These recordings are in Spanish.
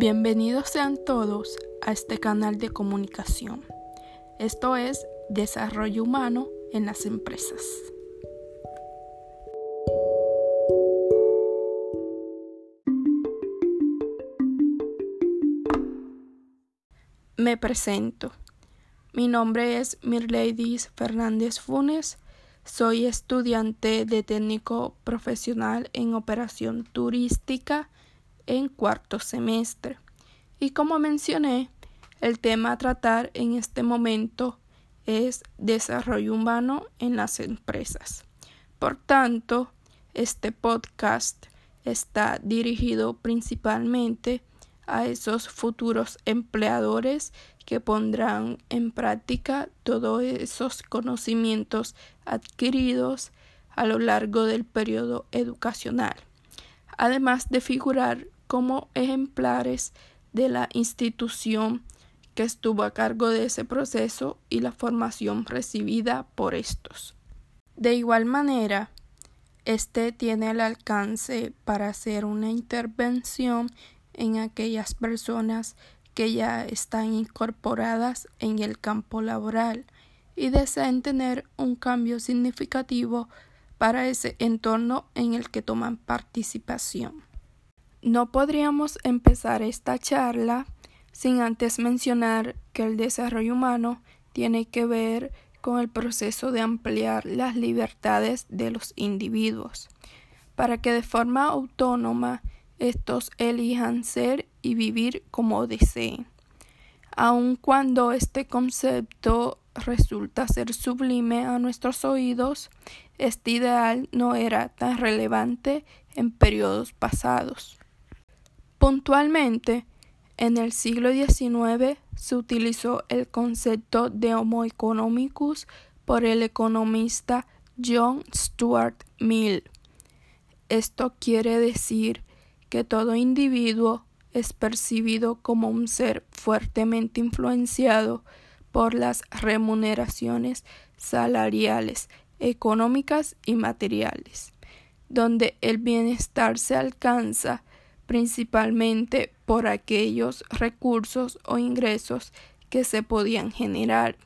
Bienvenidos sean todos a este canal de comunicación. Esto es Desarrollo Humano en las Empresas. Me presento. Mi nombre es Mirleidis Fernández Funes. Soy estudiante de técnico profesional en operación turística en cuarto semestre. Y como mencioné, el tema a tratar en este momento es desarrollo humano en las empresas. Por tanto, este podcast está dirigido principalmente a esos futuros empleadores que pondrán en práctica todos esos conocimientos adquiridos a lo largo del periodo educacional, además de figurar como ejemplares de la institución que estuvo a cargo de ese proceso y la formación recibida por estos. De igual manera, este tiene el alcance para hacer una intervención en aquellas personas que ya están incorporadas en el campo laboral y desean tener un cambio significativo para ese entorno en el que toman participación. No podríamos empezar esta charla sin antes mencionar que el desarrollo humano tiene que ver con el proceso de ampliar las libertades de los individuos, para que de forma autónoma estos elijan ser y vivir como deseen. Aun cuando este concepto resulta ser sublime a nuestros oídos, este ideal no era tan relevante en periodos pasados. Puntualmente, en el siglo XIX se utilizó el concepto de Homo economicus por el economista John Stuart Mill. Esto quiere decir que todo individuo es percibido como un ser fuertemente influenciado por las remuneraciones salariales, económicas y materiales, donde el bienestar se alcanza principalmente por aquellos recursos o ingresos que se podían generar.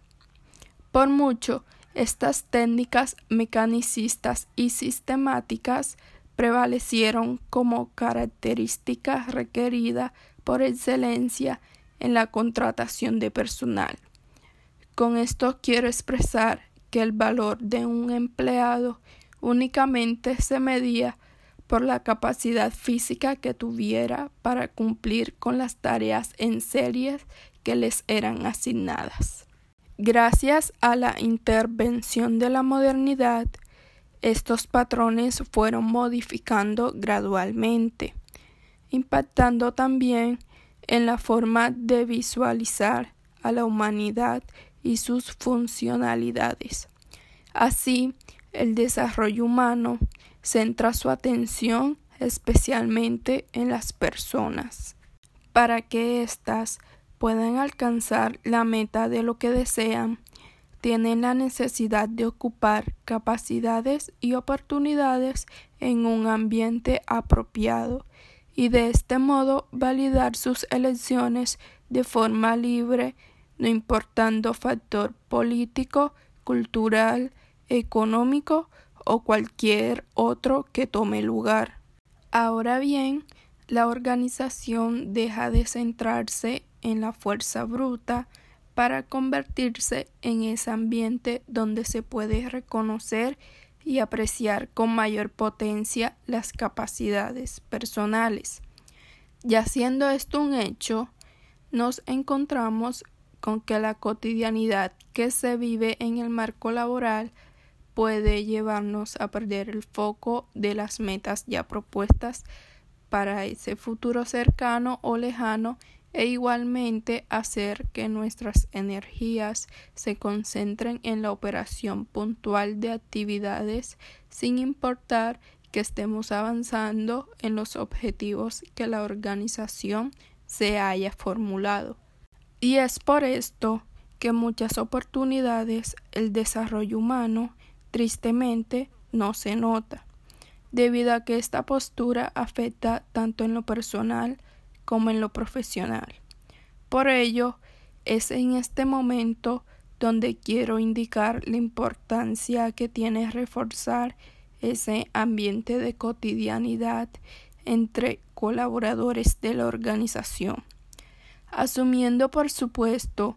Por mucho, estas técnicas mecanicistas y sistemáticas prevalecieron como característica requerida por excelencia en la contratación de personal. Con esto quiero expresar que el valor de un empleado únicamente se medía por la capacidad física que tuviera para cumplir con las tareas en series que les eran asignadas. Gracias a la intervención de la modernidad, estos patrones fueron modificando gradualmente, impactando también en la forma de visualizar a la humanidad y sus funcionalidades. Así, el desarrollo humano centra su atención especialmente en las personas, para que éstas puedan alcanzar la meta de lo que desean, tienen la necesidad de ocupar capacidades y oportunidades en un ambiente apropiado y de este modo validar sus elecciones de forma libre, no importando factor político, cultural, económico o cualquier otro que tome lugar. Ahora bien, la organización deja de centrarse en la fuerza bruta para convertirse en ese ambiente donde se puede reconocer y apreciar con mayor potencia las capacidades personales. Ya siendo esto un hecho, nos encontramos con que la cotidianidad que se vive en el marco laboral puede llevarnos a perder el foco de las metas ya propuestas para ese futuro cercano o lejano e igualmente hacer que nuestras energías se concentren en la operación puntual de actividades sin importar que estemos avanzando en los objetivos que la organización se haya formulado. Y es por esto que muchas oportunidades el desarrollo humano tristemente no se nota, debido a que esta postura afecta tanto en lo personal como en lo profesional. Por ello, es en este momento donde quiero indicar la importancia que tiene reforzar ese ambiente de cotidianidad entre colaboradores de la organización, asumiendo por supuesto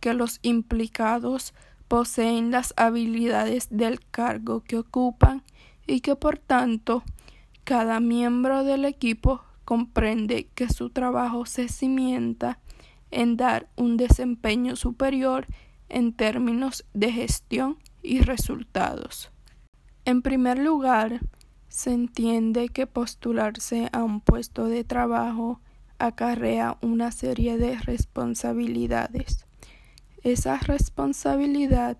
que los implicados poseen las habilidades del cargo que ocupan y que por tanto cada miembro del equipo comprende que su trabajo se cimienta en dar un desempeño superior en términos de gestión y resultados. En primer lugar, se entiende que postularse a un puesto de trabajo acarrea una serie de responsabilidades. Esa responsabilidad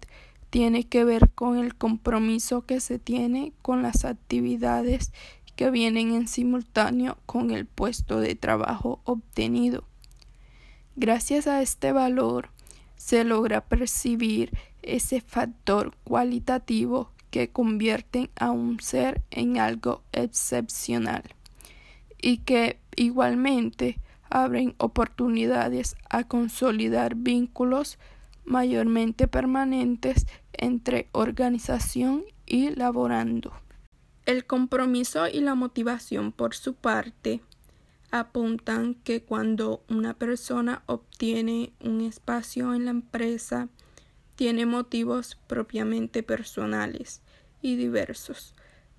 tiene que ver con el compromiso que se tiene con las actividades que vienen en simultáneo con el puesto de trabajo obtenido. Gracias a este valor se logra percibir ese factor cualitativo que convierten a un ser en algo excepcional y que igualmente abren oportunidades a consolidar vínculos mayormente permanentes entre organización y laborando. El compromiso y la motivación por su parte apuntan que cuando una persona obtiene un espacio en la empresa, tiene motivos propiamente personales y diversos,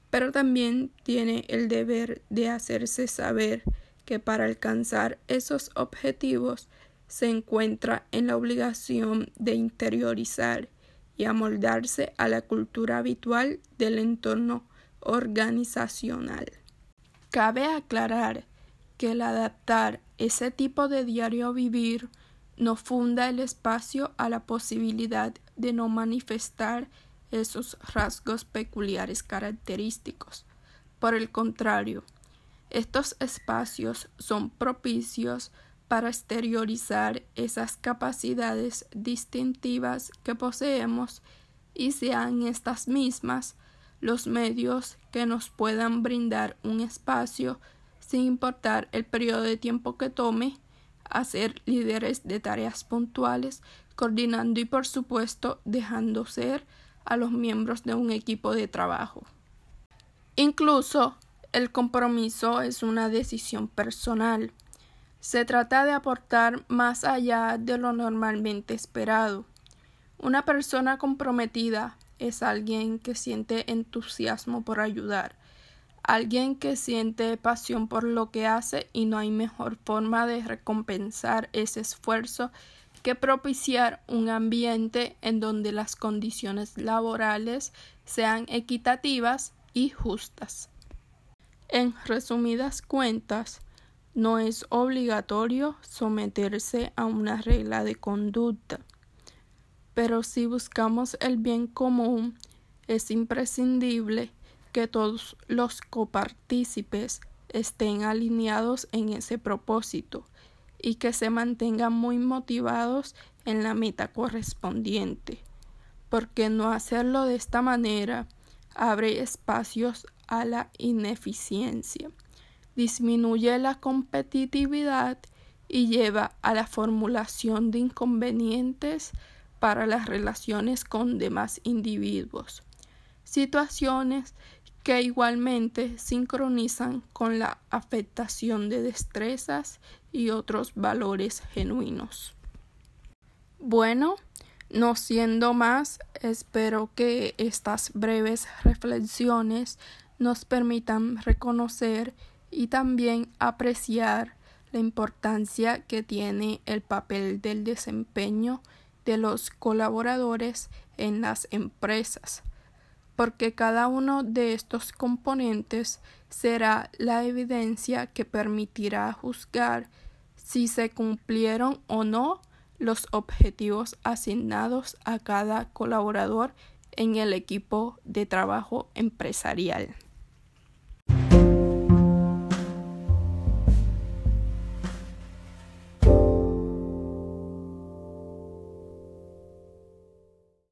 pero también tiene el deber de hacerse saber que para alcanzar esos objetivos se encuentra en la obligación de interiorizar y amoldarse a la cultura habitual del entorno organizacional. Cabe aclarar que el adaptar ese tipo de diario vivir no funda el espacio a la posibilidad de no manifestar esos rasgos peculiares característicos. Por el contrario, estos espacios son propicios para exteriorizar esas capacidades distintivas que poseemos y sean estas mismas los medios que nos puedan brindar un espacio sin importar el periodo de tiempo que tome a ser líderes de tareas puntuales, coordinando y por supuesto dejando ser a los miembros de un equipo de trabajo. Incluso el compromiso es una decisión personal. Se trata de aportar más allá de lo normalmente esperado. Una persona comprometida es alguien que siente entusiasmo por ayudar, alguien que siente pasión por lo que hace y no hay mejor forma de recompensar ese esfuerzo que propiciar un ambiente en donde las condiciones laborales sean equitativas y justas. En resumidas cuentas, no es obligatorio someterse a una regla de conducta, pero si buscamos el bien común, es imprescindible que todos los copartícipes estén alineados en ese propósito y que se mantengan muy motivados en la meta correspondiente, porque no hacerlo de esta manera abre espacios a la ineficiencia, disminuye la competitividad y lleva a la formulación de inconvenientes para las relaciones con demás individuos, situaciones que igualmente sincronizan con la afectación de destrezas y otros valores genuinos. Bueno, no siendo más, espero que estas breves reflexiones nos permitan reconocer y también apreciar la importancia que tiene el papel del desempeño de los colaboradores en las empresas porque cada uno de estos componentes será la evidencia que permitirá juzgar si se cumplieron o no los objetivos asignados a cada colaborador en el equipo de trabajo empresarial.